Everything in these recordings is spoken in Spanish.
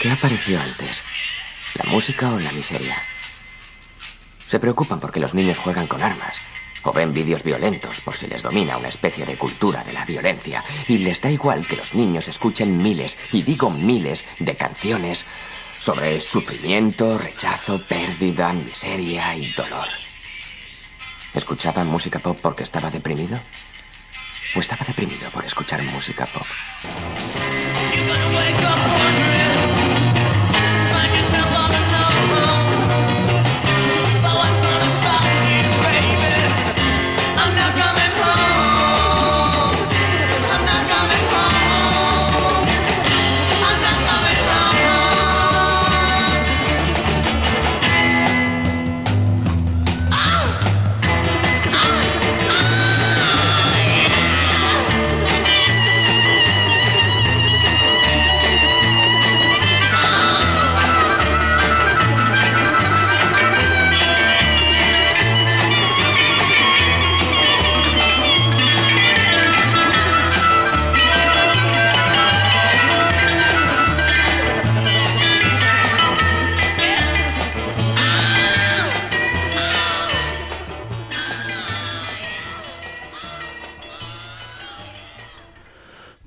¿Qué apareció antes? ¿La música o la miseria? Se preocupan porque los niños juegan con armas o ven vídeos violentos por si les domina una especie de cultura de la violencia y les da igual que los niños escuchen miles, y digo miles, de canciones sobre sufrimiento, rechazo, pérdida, miseria y dolor. ¿Escuchaban música pop porque estaba deprimido? ¿O estaba deprimido por escuchar música pop?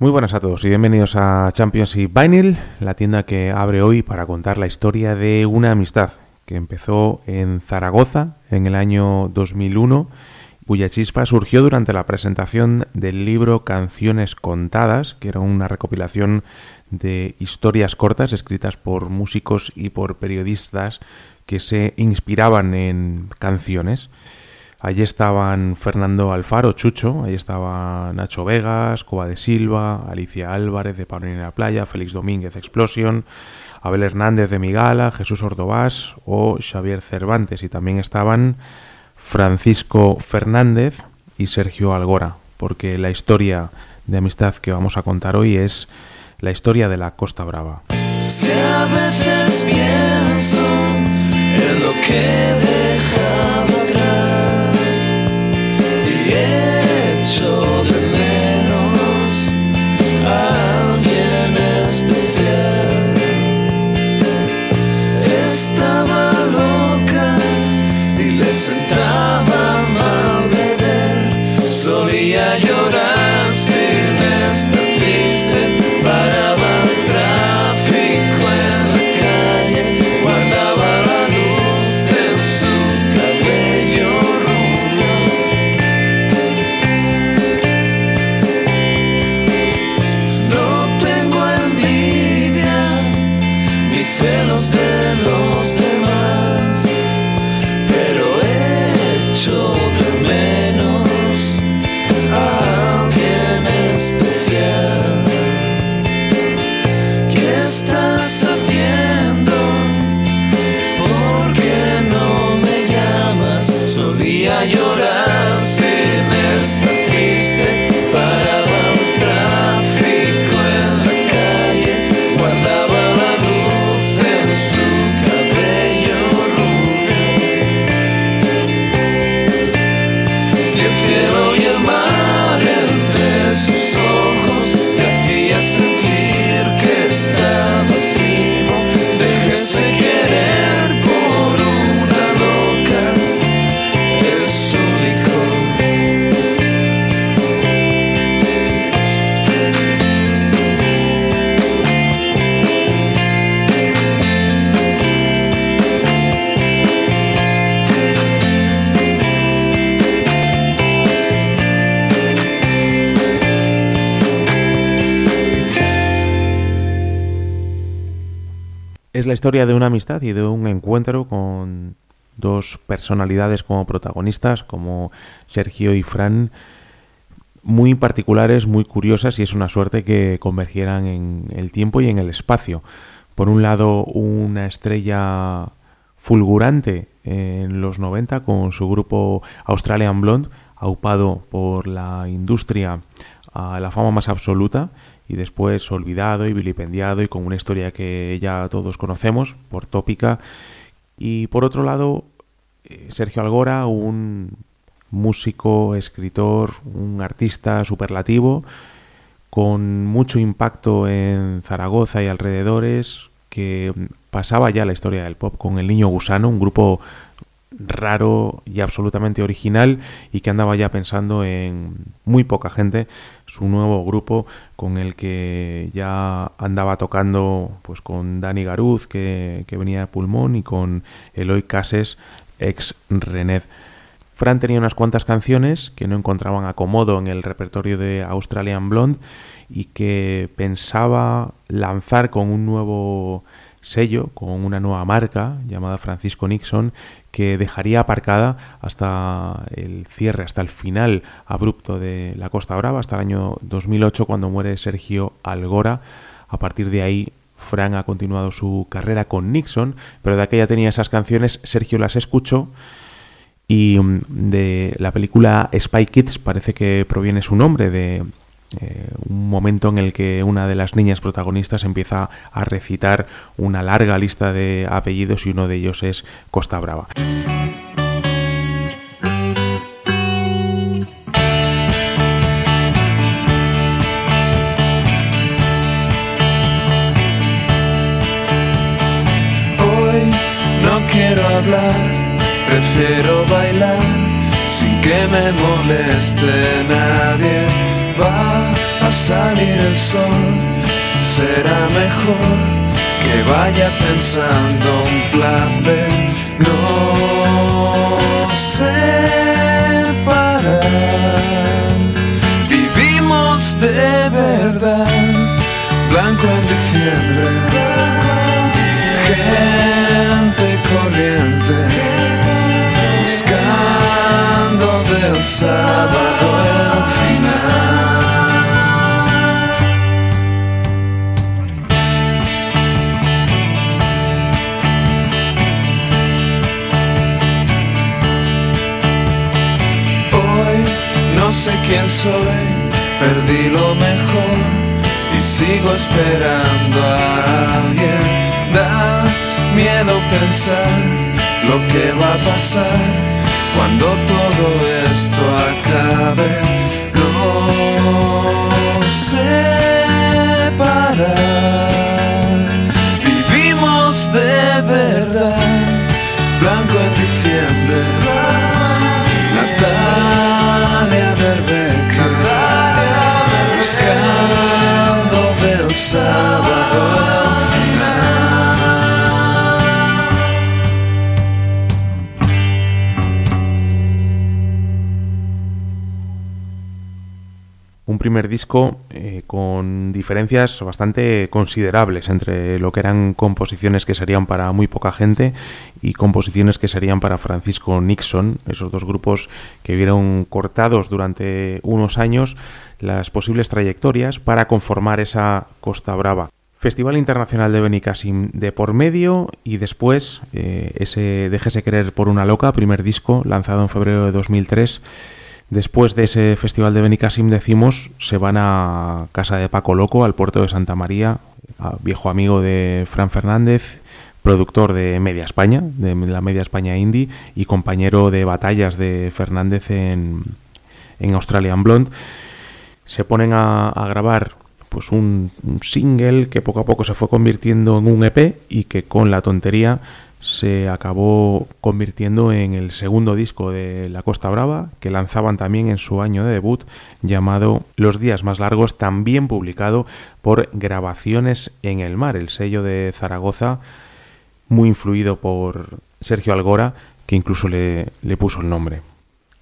Muy buenas a todos y bienvenidos a Championship Vinyl, la tienda que abre hoy para contar la historia de una amistad que empezó en Zaragoza en el año 2001, cuya chispa surgió durante la presentación del libro Canciones Contadas, que era una recopilación de historias cortas escritas por músicos y por periodistas que se inspiraban en canciones. Allí estaban Fernando Alfaro, Chucho, ahí estaba Nacho Vegas, Coba de Silva, Alicia Álvarez de Paulina la Playa, Félix Domínguez Explosion, Abel Hernández de Migala, Jesús Ordovás o Xavier Cervantes. Y también estaban Francisco Fernández y Sergio Algora, porque la historia de amistad que vamos a contar hoy es la historia de la Costa Brava. en la historia de una amistad y de un encuentro con dos personalidades como protagonistas, como Sergio y Fran, muy particulares, muy curiosas y es una suerte que convergieran en el tiempo y en el espacio. Por un lado, una estrella fulgurante en los 90 con su grupo Australian Blonde, aupado por la industria a la fama más absoluta y después olvidado y vilipendiado y con una historia que ya todos conocemos por tópica. Y por otro lado, eh, Sergio Algora, un músico, escritor, un artista superlativo, con mucho impacto en Zaragoza y alrededores, que pasaba ya la historia del pop con El Niño Gusano, un grupo raro y absolutamente original y que andaba ya pensando en muy poca gente su nuevo grupo con el que ya andaba tocando pues con Dani Garuz que, que venía de Pulmón y con Eloy Cases ex René. Fran tenía unas cuantas canciones que no encontraban acomodo en el repertorio de Australian Blonde y que pensaba lanzar con un nuevo sello, con una nueva marca llamada Francisco Nixon, que dejaría aparcada hasta el cierre, hasta el final abrupto de la Costa Brava, hasta el año 2008, cuando muere Sergio Algora. A partir de ahí, Fran ha continuado su carrera con Nixon, pero de aquella tenía esas canciones, Sergio las escuchó y mm, de la película Spy Kids parece que proviene su nombre de eh, un momento en el que una de las niñas protagonistas empieza a recitar una larga lista de apellidos y uno de ellos es Costa Brava. Hoy no quiero hablar, prefiero bailar sin que me moleste nadie va a salir el sol, será mejor que vaya pensando un plan B. No sé parar, vivimos de verdad, blanco en diciembre, gente corriente, buscando del sábado el sé quién soy, perdí lo mejor y sigo esperando a alguien. Da miedo pensar lo que va a pasar cuando todo esto acabe. No sé parar, vivimos de verdad, blanco en del primer disco eh, con diferencias bastante considerables entre lo que eran composiciones que serían para muy poca gente y composiciones que serían para Francisco Nixon, esos dos grupos que vieron cortados durante unos años las posibles trayectorias para conformar esa Costa Brava. Festival Internacional de Benicassim de por medio y después eh, ese Déjese querer por una loca, primer disco lanzado en febrero de 2003 Después de ese festival de Benicassim, decimos, se van a casa de Paco Loco, al puerto de Santa María, viejo amigo de Fran Fernández, productor de Media España, de la Media España Indie, y compañero de batallas de Fernández en, en Australian Blonde. Se ponen a, a grabar pues un, un single que poco a poco se fue convirtiendo en un EP y que con la tontería se acabó convirtiendo en el segundo disco de La Costa Brava, que lanzaban también en su año de debut, llamado Los días más largos, también publicado por Grabaciones en el Mar, el sello de Zaragoza, muy influido por Sergio Algora, que incluso le, le puso el nombre.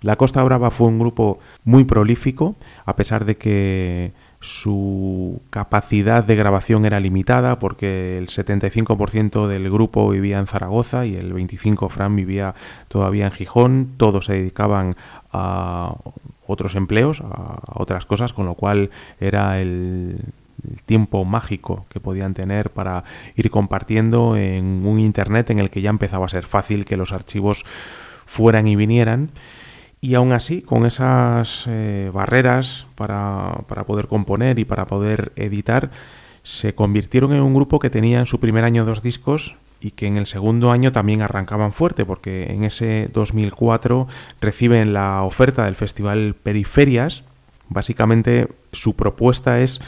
La Costa Brava fue un grupo muy prolífico, a pesar de que su capacidad de grabación era limitada porque el 75% del grupo vivía en Zaragoza y el 25% Fran vivía todavía en Gijón. Todos se dedicaban a otros empleos, a, otras cosas, con lo cual era el, el tiempo mágico que podían tener para ir compartiendo en un Internet en el que ya empezaba a ser fácil que los archivos fueran y vinieran. Y aún así, con esas eh, barreras para, para poder componer y para poder editar, se convirtieron en un grupo que tenía en su primer año dos discos y que en el segundo año también arrancaban fuerte, porque en ese 2004 reciben la oferta del Festival Periferias. Básicamente su propuesta es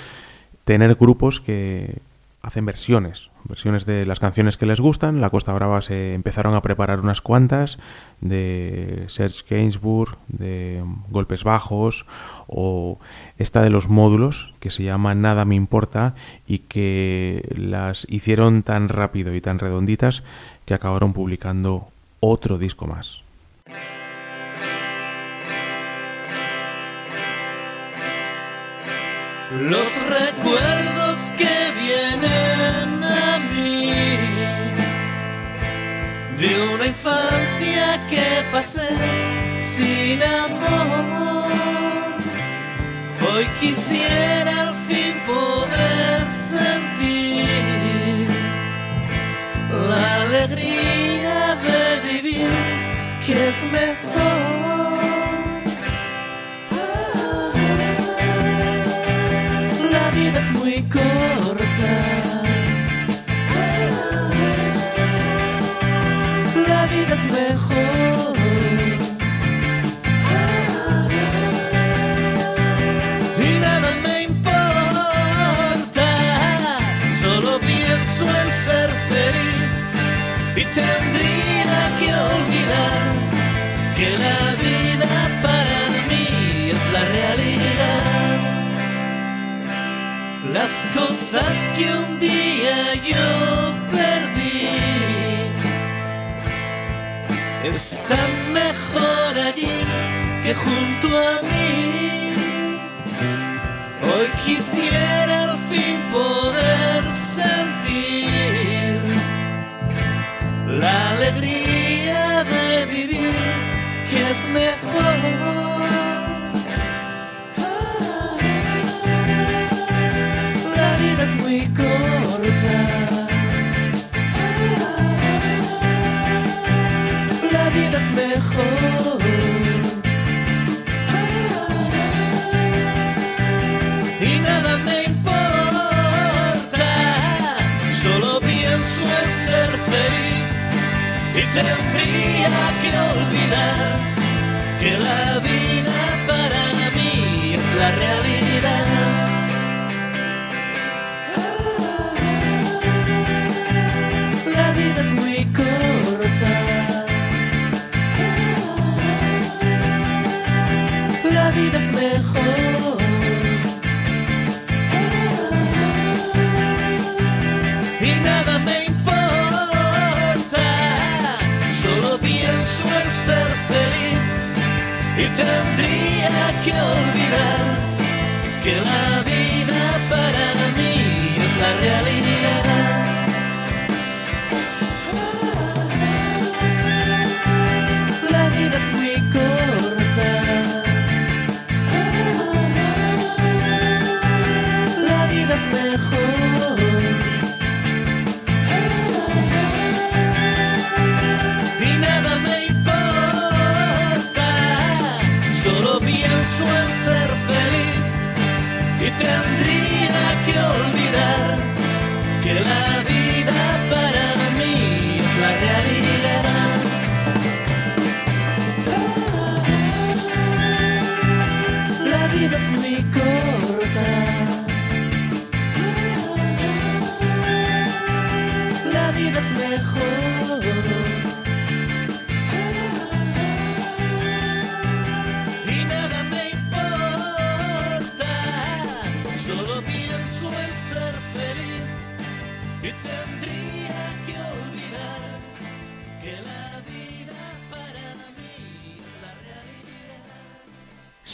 tener grupos que hacen versiones, versiones de las canciones que les gustan. La Costa Brava se empezaron a preparar unas cuantas de Serge Gainsbourg, de Golpes Bajos o esta de los módulos que se llama Nada me importa y que las hicieron tan rápido y tan redonditas que acabaron publicando otro disco más. Los recuerdos que de una infancia que pasé sin amor. Hoy quisiera al fin poder sentir la alegría de vivir que es mejor. Las cosas que un día yo perdí están mejor allí que junto a mí. Hoy quisiera al fin poder sentir la alegría de vivir que es mejor. Muy corta. La vida es mejor. Y nada me importa. Solo pienso en ser feliz. Y tendría que olvidar que la vida para mí es la realidad. Tendría que olvidar que la vida para mí es la realidad. Y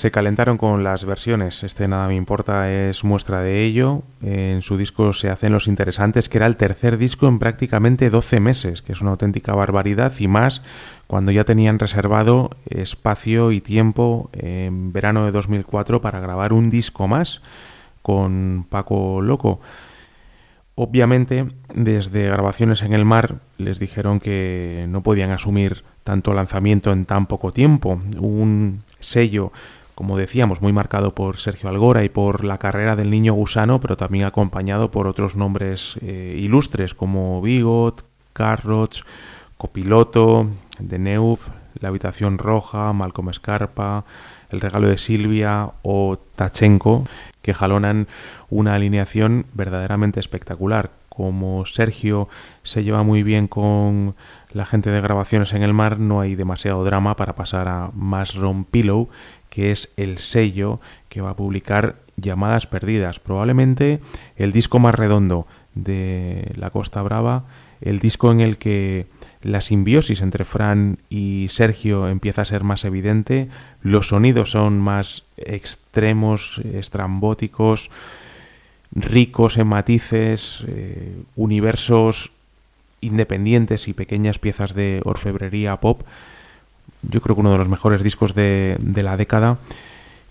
se calentaron con las versiones. Este Nada me importa es muestra de ello. En su disco se hacen los interesantes, que era el tercer disco en prácticamente 12 meses, que es una auténtica barbaridad y más cuando ya tenían reservado espacio y tiempo en verano de 2004 para grabar un disco más con Paco Loco. Obviamente, desde grabaciones en el mar les dijeron que no podían asumir tanto lanzamiento en tan poco tiempo. Un sello, como decíamos, muy marcado por Sergio Algora y por la carrera del niño gusano, pero también acompañado por otros nombres eh, ilustres como Bigot, Carrots, Copiloto, The Neuf, La Habitación Roja, Malcolm Scarpa, El Regalo de Silvia o Tachenko, que jalonan una alineación verdaderamente espectacular. Como Sergio se lleva muy bien con la gente de grabaciones en el mar, no hay demasiado drama para pasar a Mushroom Pillow, que es el sello que va a publicar Llamadas Perdidas, probablemente el disco más redondo de la Costa Brava, el disco en el que la simbiosis entre Fran y Sergio empieza a ser más evidente, los sonidos son más extremos, estrambóticos, ricos en matices, eh, universos independientes y pequeñas piezas de orfebrería pop. Yo creo que uno de los mejores discos de, de la década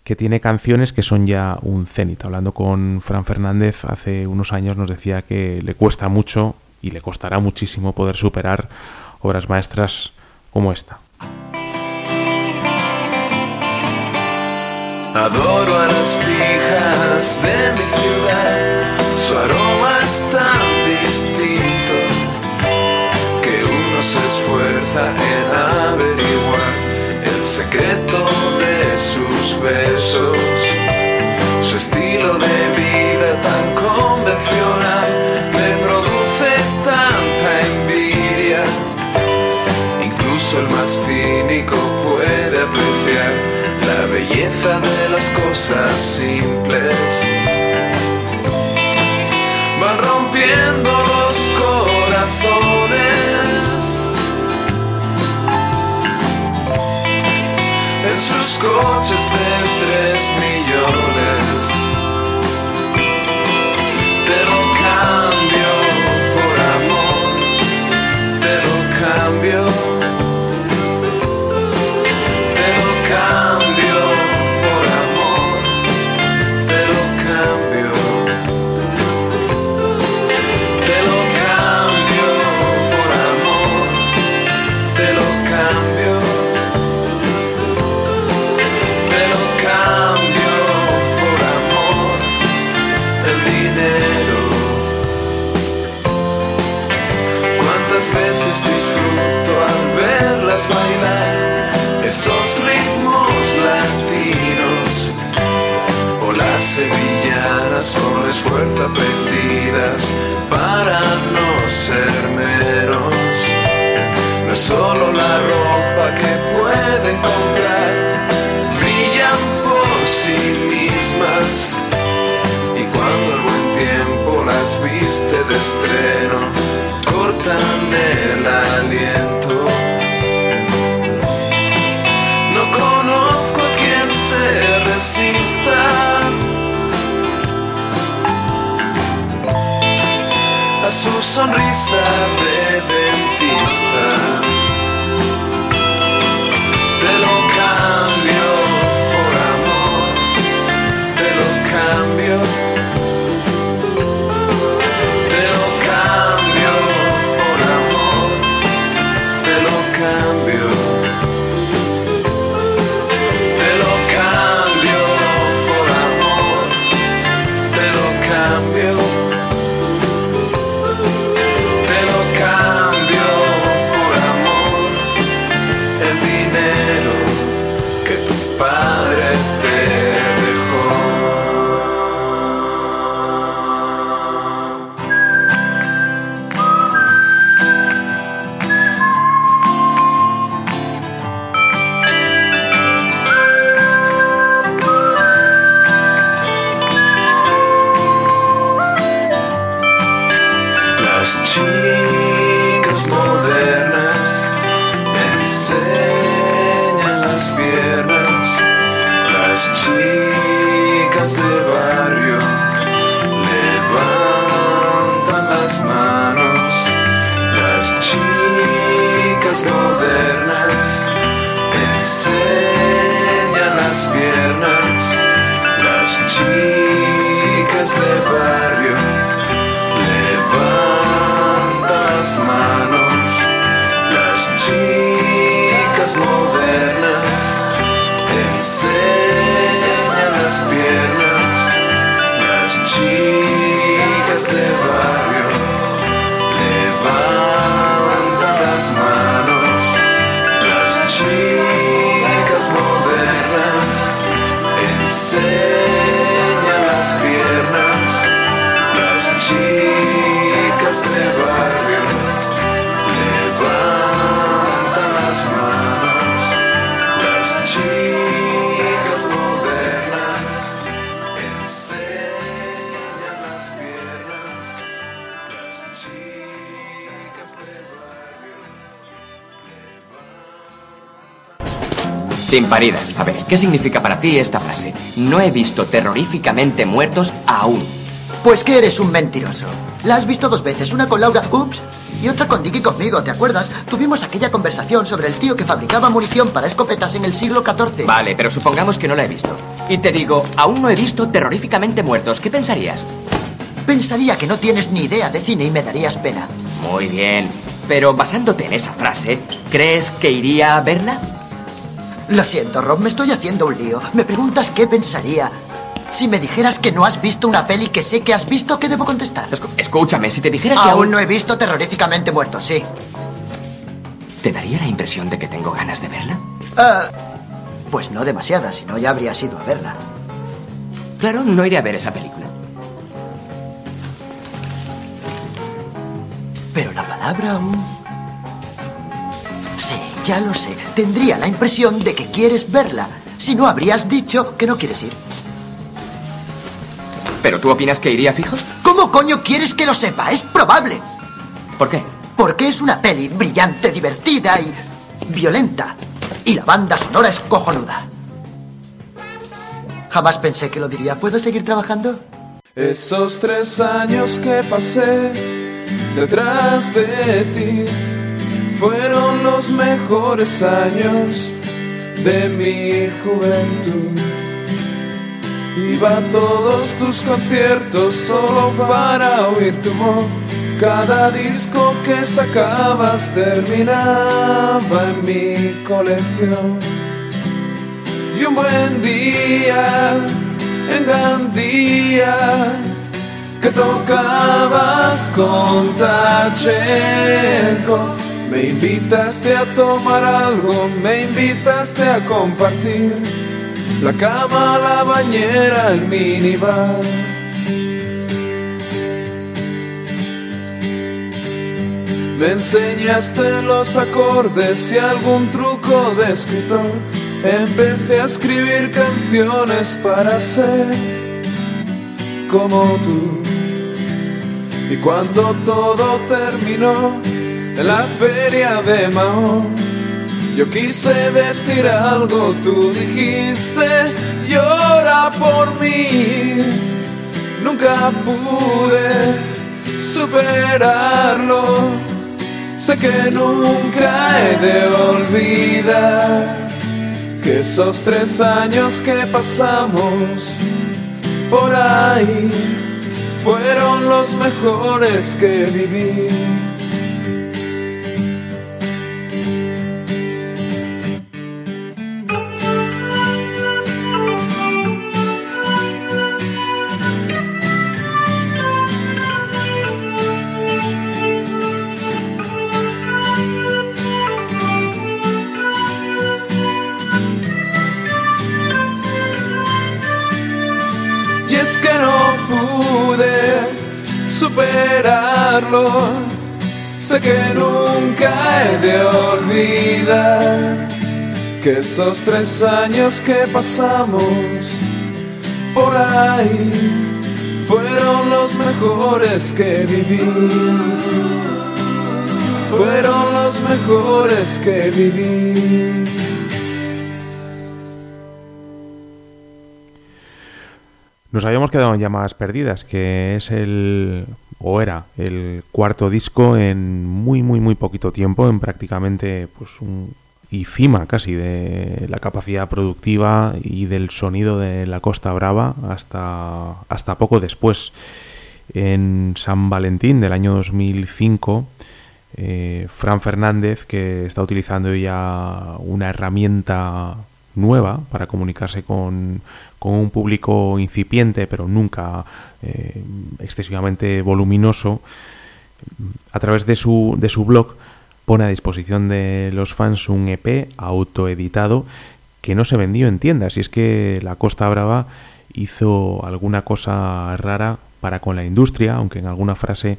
que tiene canciones que son ya un cenit. Hablando con Fran Fernández hace unos años nos decía que le cuesta mucho y le costará muchísimo poder superar obras maestras como esta. Adoro a las pijas de mi ciudad, su aroma es tan distinto que uno se esfuerza en averiguar secreto de sus besos, su estilo de vida tan convencional me produce tanta envidia, incluso el más cínico puede apreciar la belleza de las cosas simples. Coches de tres millones. Enseñan las piernas, las chicas de barrio. Levantan las manos, las chicas modernas. Enseñan las piernas, las chicas de barrio Sin paridas. A ver, ¿qué significa para ti esta frase? No he visto terroríficamente muertos aún. Pues que eres un mentiroso. La has visto dos veces, una con Laura, ups, y otra con Dicky conmigo, ¿te acuerdas? Tuvimos aquella conversación sobre el tío que fabricaba munición para escopetas en el siglo XIV. Vale, pero supongamos que no la he visto. Y te digo, aún no he visto terroríficamente muertos. ¿Qué pensarías? Pensaría que no tienes ni idea de cine y me darías pena. Muy bien. Pero basándote en esa frase, ¿crees que iría a verla? Lo siento, Rob, me estoy haciendo un lío. Me preguntas qué pensaría. Si me dijeras que no has visto una peli que sé que has visto, ¿qué debo contestar? Escu- escúchame, si te dijera que Aún no he visto terroríficamente muerto, sí. ¿Te daría la impresión de que tengo ganas de verla? Ah, pues no demasiada, si no ya habrías ido a verla. Claro, no iré a ver esa película. Pero la palabra aún... Ya lo sé. Tendría la impresión de que quieres verla. Si no, habrías dicho que no quieres ir. ¿Pero tú opinas que iría fijos? ¿Cómo coño quieres que lo sepa? Es probable. ¿Por qué? Porque es una peli brillante, divertida y violenta. Y la banda sonora es cojonuda. Jamás pensé que lo diría. ¿Puedo seguir trabajando? Esos tres años que pasé detrás de ti fueron los mejores años de mi juventud. Iba a todos tus conciertos solo para oír tu voz. Cada disco que sacabas terminaba en mi colección. Y un buen día en Gandía que tocabas con Tachenko. Me invitaste a tomar algo, me invitaste a compartir la cama, la bañera, el minibar. Me enseñaste los acordes y algún truco de escritor. Empecé a escribir canciones para ser como tú. Y cuando todo terminó en la feria de Mao, yo quise decir algo, tú dijiste, llora por mí. Nunca pude superarlo. Sé que nunca he de olvidar que esos tres años que pasamos por ahí fueron los mejores que viví. Que no pude superarlo. Sé que nunca he de olvidar que esos tres años que pasamos por ahí fueron los mejores que viví. Fueron los mejores que viví. Nos habíamos quedado en llamadas perdidas, que es el o era el cuarto disco en muy muy muy poquito tiempo, en prácticamente pues un y cima casi de la capacidad productiva y del sonido de la Costa Brava hasta hasta poco después. En San Valentín del año 2005 eh, Fran Fernández, que está utilizando ya una herramienta nueva para comunicarse con, un público incipiente, pero nunca eh, excesivamente voluminoso, a través de su, de su blog pone a disposición de los fans un EP autoeditado que no se vendió en tiendas. Y es que la Costa Brava hizo alguna cosa rara para con la industria, aunque en alguna frase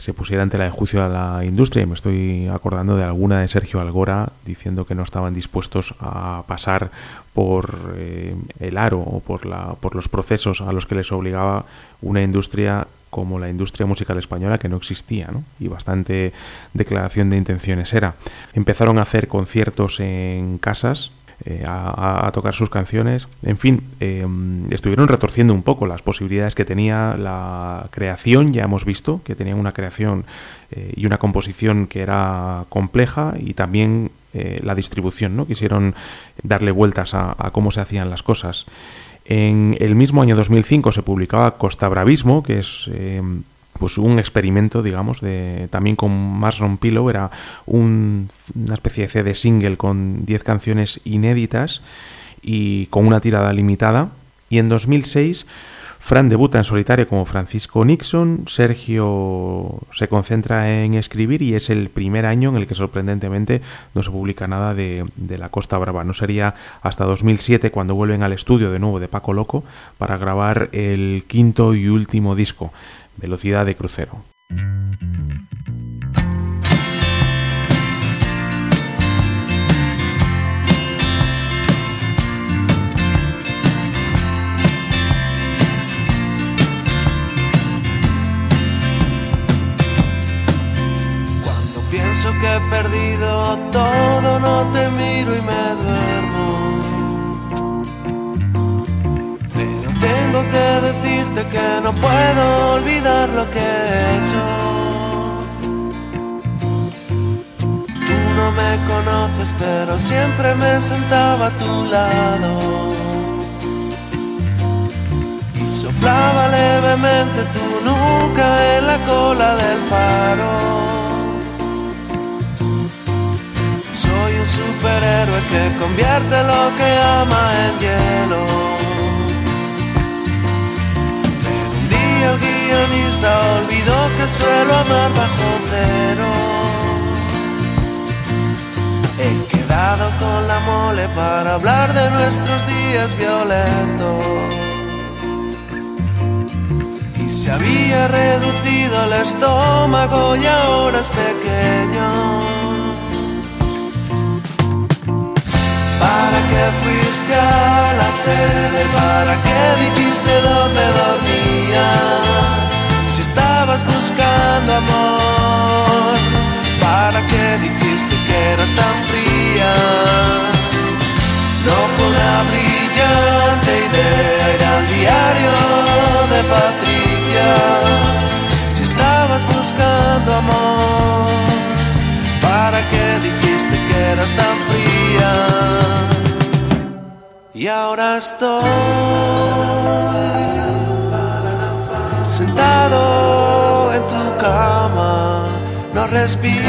se pusiera ante la de juicio a la industria y me estoy acordando de alguna de Sergio Algora diciendo que no estaban dispuestos a pasar por eh, el aro o por, la, por los procesos a los que les obligaba una industria como la industria musical española que no existía ¿no? y bastante declaración de intenciones era. Empezaron a hacer conciertos en casas eh, a, tocar sus canciones. En fin, eh, estuvieron retorciendo un poco las posibilidades que tenía la creación, ya hemos visto que tenían una creación eh, y una composición que era compleja y también la distribución, ¿no? Quisieron darle vueltas a, a cómo se hacían las cosas. En el mismo año 2005 se publicaba Costa Bravismo, que es pues un experimento, digamos, de también con Marsron Pillow, era una especie de CD single con 10 canciones inéditas y con una tirada limitada. Y en 2006 Fran debuta en solitario como Francisco Nixon, Sergio se concentra en escribir y es el primer año en el que sorprendentemente no se publica nada de, de, la Costa Brava. No sería hasta 2007 cuando vuelven al estudio de nuevo de Paco Loco para grabar el quinto y último disco velocidad de crucero. Cuando pienso que he perdido todo, no te que no puedo olvidar lo que he hecho. Tú no me conoces, pero siempre me sentaba a tu lado. Y soplaba levemente tu nuca en la cola del paro. Soy un superhéroe que convierte lo que ama en hielo. Olvidó que suelo amar bajo cero. He quedado con la mole para hablar de nuestros días violentos. Y se había reducido el estómago y ahora es pequeño. ¿Para qué fuiste a la tele? ¿Para qué dijiste amor, ¿para qué dijiste que eras tan fría? No fue una brillante idea ir al diario de Patricia. Si estabas buscando amor, ¿para qué dijiste que eras tan fría? Y ahora estoy sentado en tu no respiras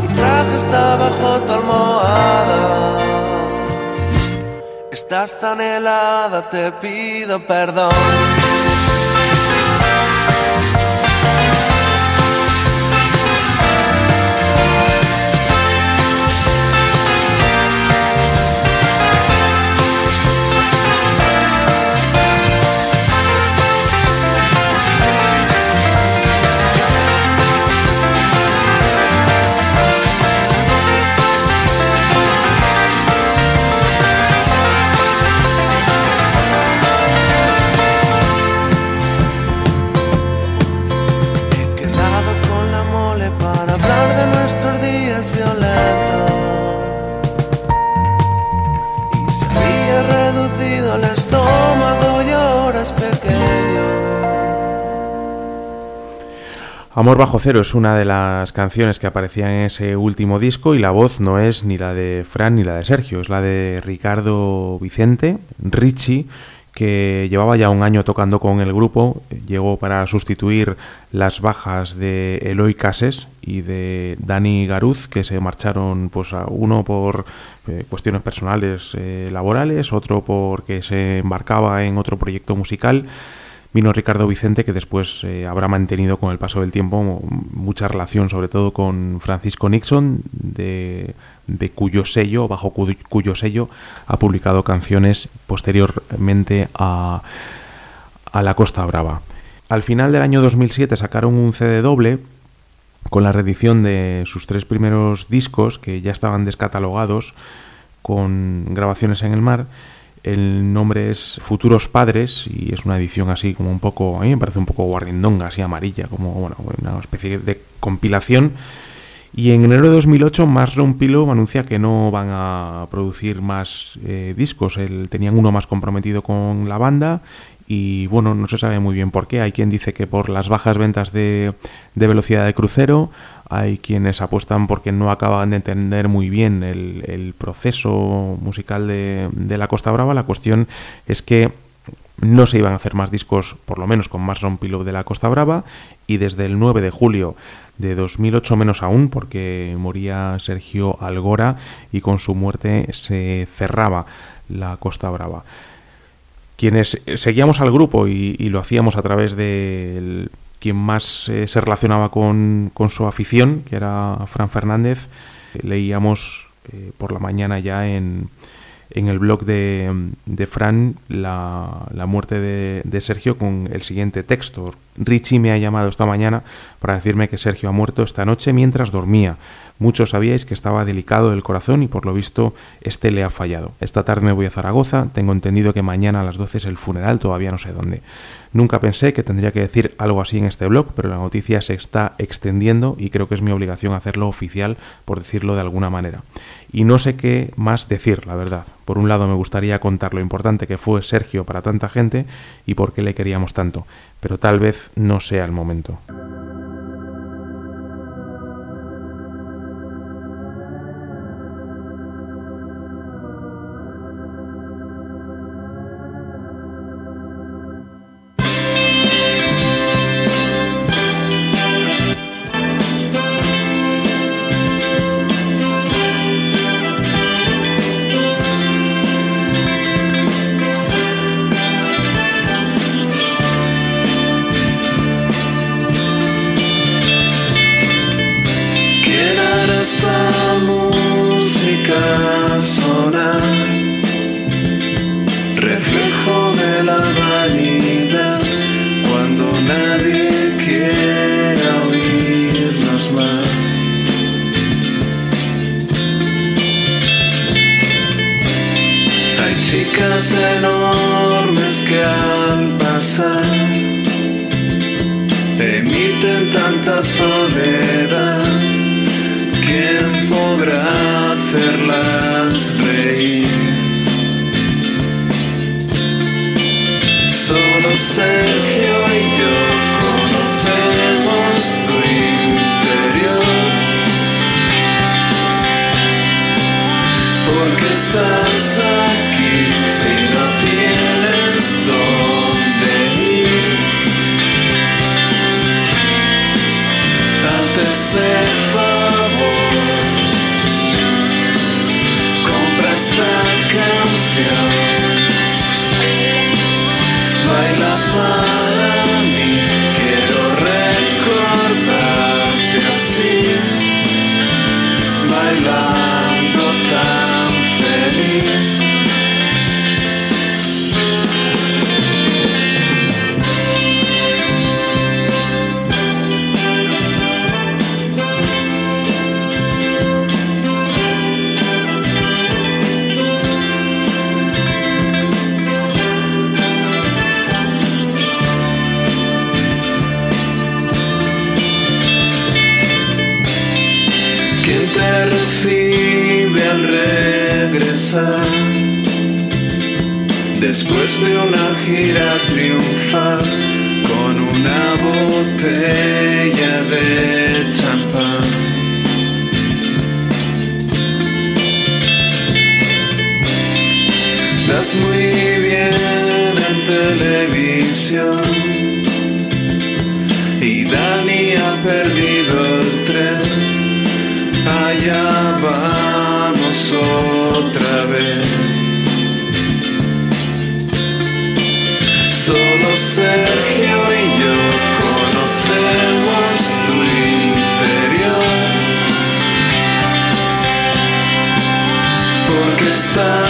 mi traje está bajo tu almohada. Estás tan helada, te pido perdón. Amor bajo cero es una de las canciones que aparecían en ese último disco y la voz no es ni la de Fran ni la de Sergio, es la de Ricardo Vicente, Richie, que llevaba ya un año tocando con el grupo, llegó para sustituir las bajas de Eloy Cases y de Dani Garuz, que se marcharon pues a uno por eh, cuestiones personales eh, laborales, otro porque se embarcaba en otro proyecto musical. Vino Ricardo Vicente, que después eh, habrá mantenido con el paso del tiempo mucha relación, sobre todo con Francisco Nixon, de de cuyo sello, bajo cuyo sello, ha publicado canciones posteriormente a, a La Costa Brava. Al final del año 2007 sacaron un CD doble con la reedición de sus tres primeros discos que ya estaban descatalogados con grabaciones en el mar. El nombre es Futuros Padres y es una edición así como un poco, a mí me parece un poco guarrindonga, así amarilla, como bueno, una especie de compilación y en enero de 2008 Mushroom Pillow anuncia que no van a producir más eh, discos. El, tenían uno más comprometido con la banda y bueno, no se sabe muy bien por qué. Hay quien dice que por las bajas ventas de, velocidad de crucero, hay quienes apuestan porque no acaban de entender muy bien el, proceso musical de, de, la Costa Brava. La cuestión es que no se iban a hacer más discos, por lo menos con más Pillow de la Costa Brava, y desde el 9 de julio de 2008 menos aún, porque moría Sergio Algora y con su muerte se cerraba la Costa Brava. Quienes seguíamos al grupo y, lo hacíamos a través de quien más eh, se relacionaba con, su afición, que era Fran Fernández, leíamos eh, por la mañana ya en, en el blog de, de Fran la, muerte de, de, Sergio con el siguiente texto. Richie me ha llamado esta mañana para decirme que Sergio ha muerto esta noche mientras dormía. Muchos sabíais que estaba delicado del corazón y por lo visto este le ha fallado. Esta tarde me voy a Zaragoza, tengo entendido que mañana a las 12 es el funeral, todavía no sé dónde. Nunca pensé que tendría que decir algo así en este blog, pero la noticia se está extendiendo y creo que es mi obligación hacerlo oficial, por decirlo de alguna manera. Y no sé qué más decir, la verdad. Por un lado me gustaría contar lo importante que fue Sergio para tanta gente y por qué le queríamos tanto, pero tal vez no sea el momento. Muy bien misión. Y Dani ha perdido el tren. Allá vamos otra vez. Solo Sergio y yo conocemos tu interior. Porque estás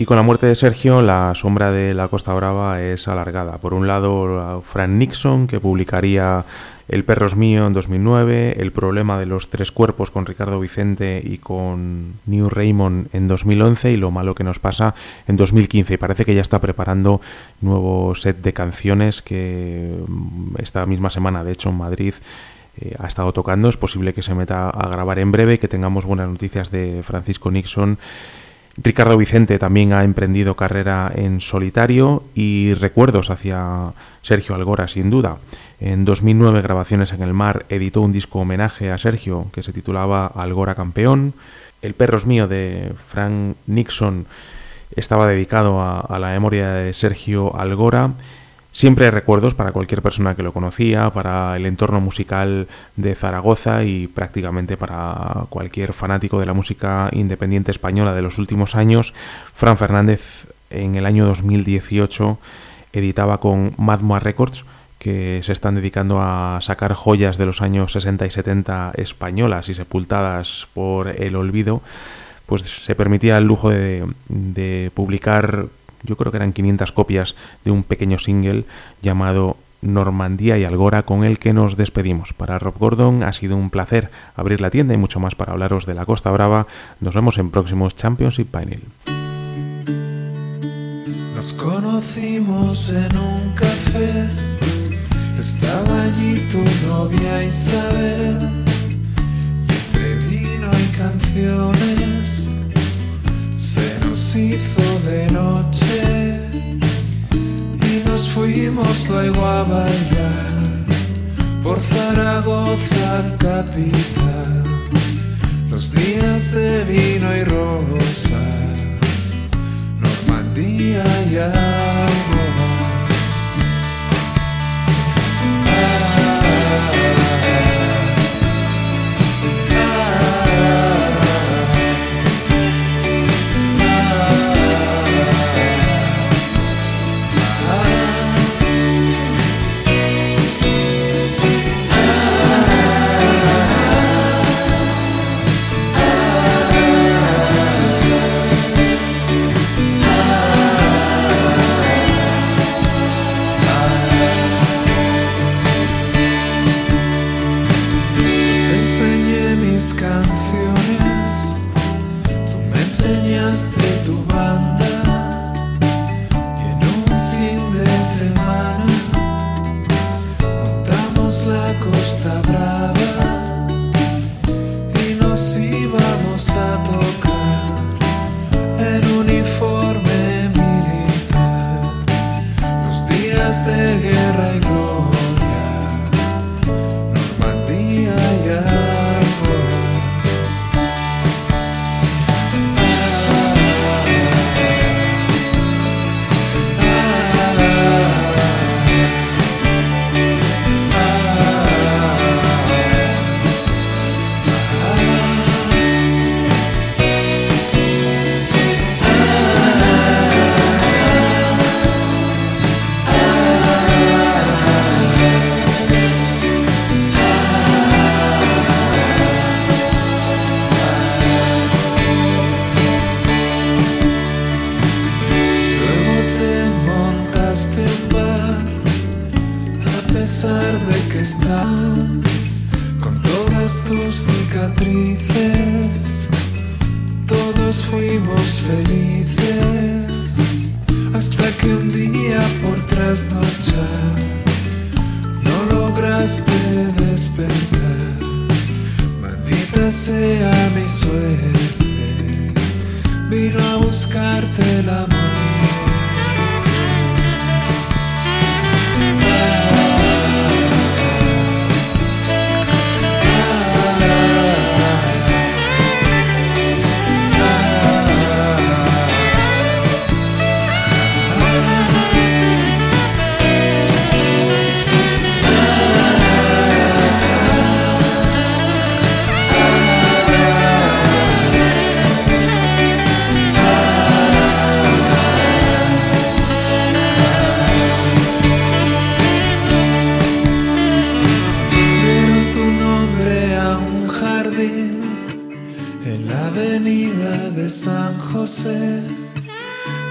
Y con la muerte de Sergio, la sombra de la Costa Brava es alargada. Por un lado, Frank Nixon, que publicaría El perro es mío en 2009, El problema de los tres cuerpos con Ricardo Vicente y con New Raymond en 2011 y Lo malo que nos pasa en 2015. Y parece que ya está preparando nuevo set de canciones que mm, esta misma semana, de hecho, en Madrid eh, ha estado tocando. Es posible que se meta a grabar en breve y que tengamos buenas noticias de Francisco Nixon. Ricardo Vicente también ha emprendido carrera en solitario y recuerdos hacia Sergio Algora, sin duda. En 2009, Grabaciones en el Mar editó un disco homenaje a Sergio que se titulaba Algora Campeón. El perro es mío de Frank Nixon estaba dedicado a, a la memoria de Sergio Algora. Siempre hay recuerdos para cualquier persona que lo conocía, para el entorno musical de Zaragoza y prácticamente para cualquier fanático de la música independiente española de los últimos años. Fran Fernández en el año 2018 editaba con Madma Records que se están dedicando a sacar joyas de los años 60 y 70 españolas y sepultadas por el olvido, pues se permitía el lujo de, de publicar yo creo que eran 500 copias de un pequeño single llamado Normandía y Algora con el que nos despedimos. Para Rob Gordon ha sido un placer abrir la tienda y mucho más para hablaros de la Costa Brava. Nos vemos en próximos Championship Vinyl. Nos conocimos en un café, estaba allí tu novia Isabel, y vino y canciones se nos hizo de noche y nos fuimos luego a bailar por Zaragoza capital. Los días de vino y rosas, Normandía y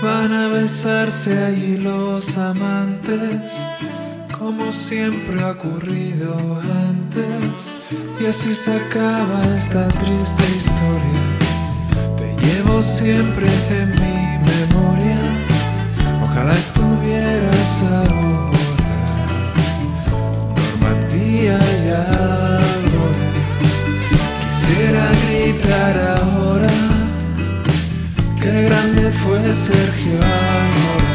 Van a besarse allí los amantes, como siempre ha ocurrido antes. Y así se acaba esta triste historia. Te llevo siempre en mi memoria. Ojalá estuvieras ahora. Normandía y ahora quisiera gritar ahora qué grande fue Sergio Almora.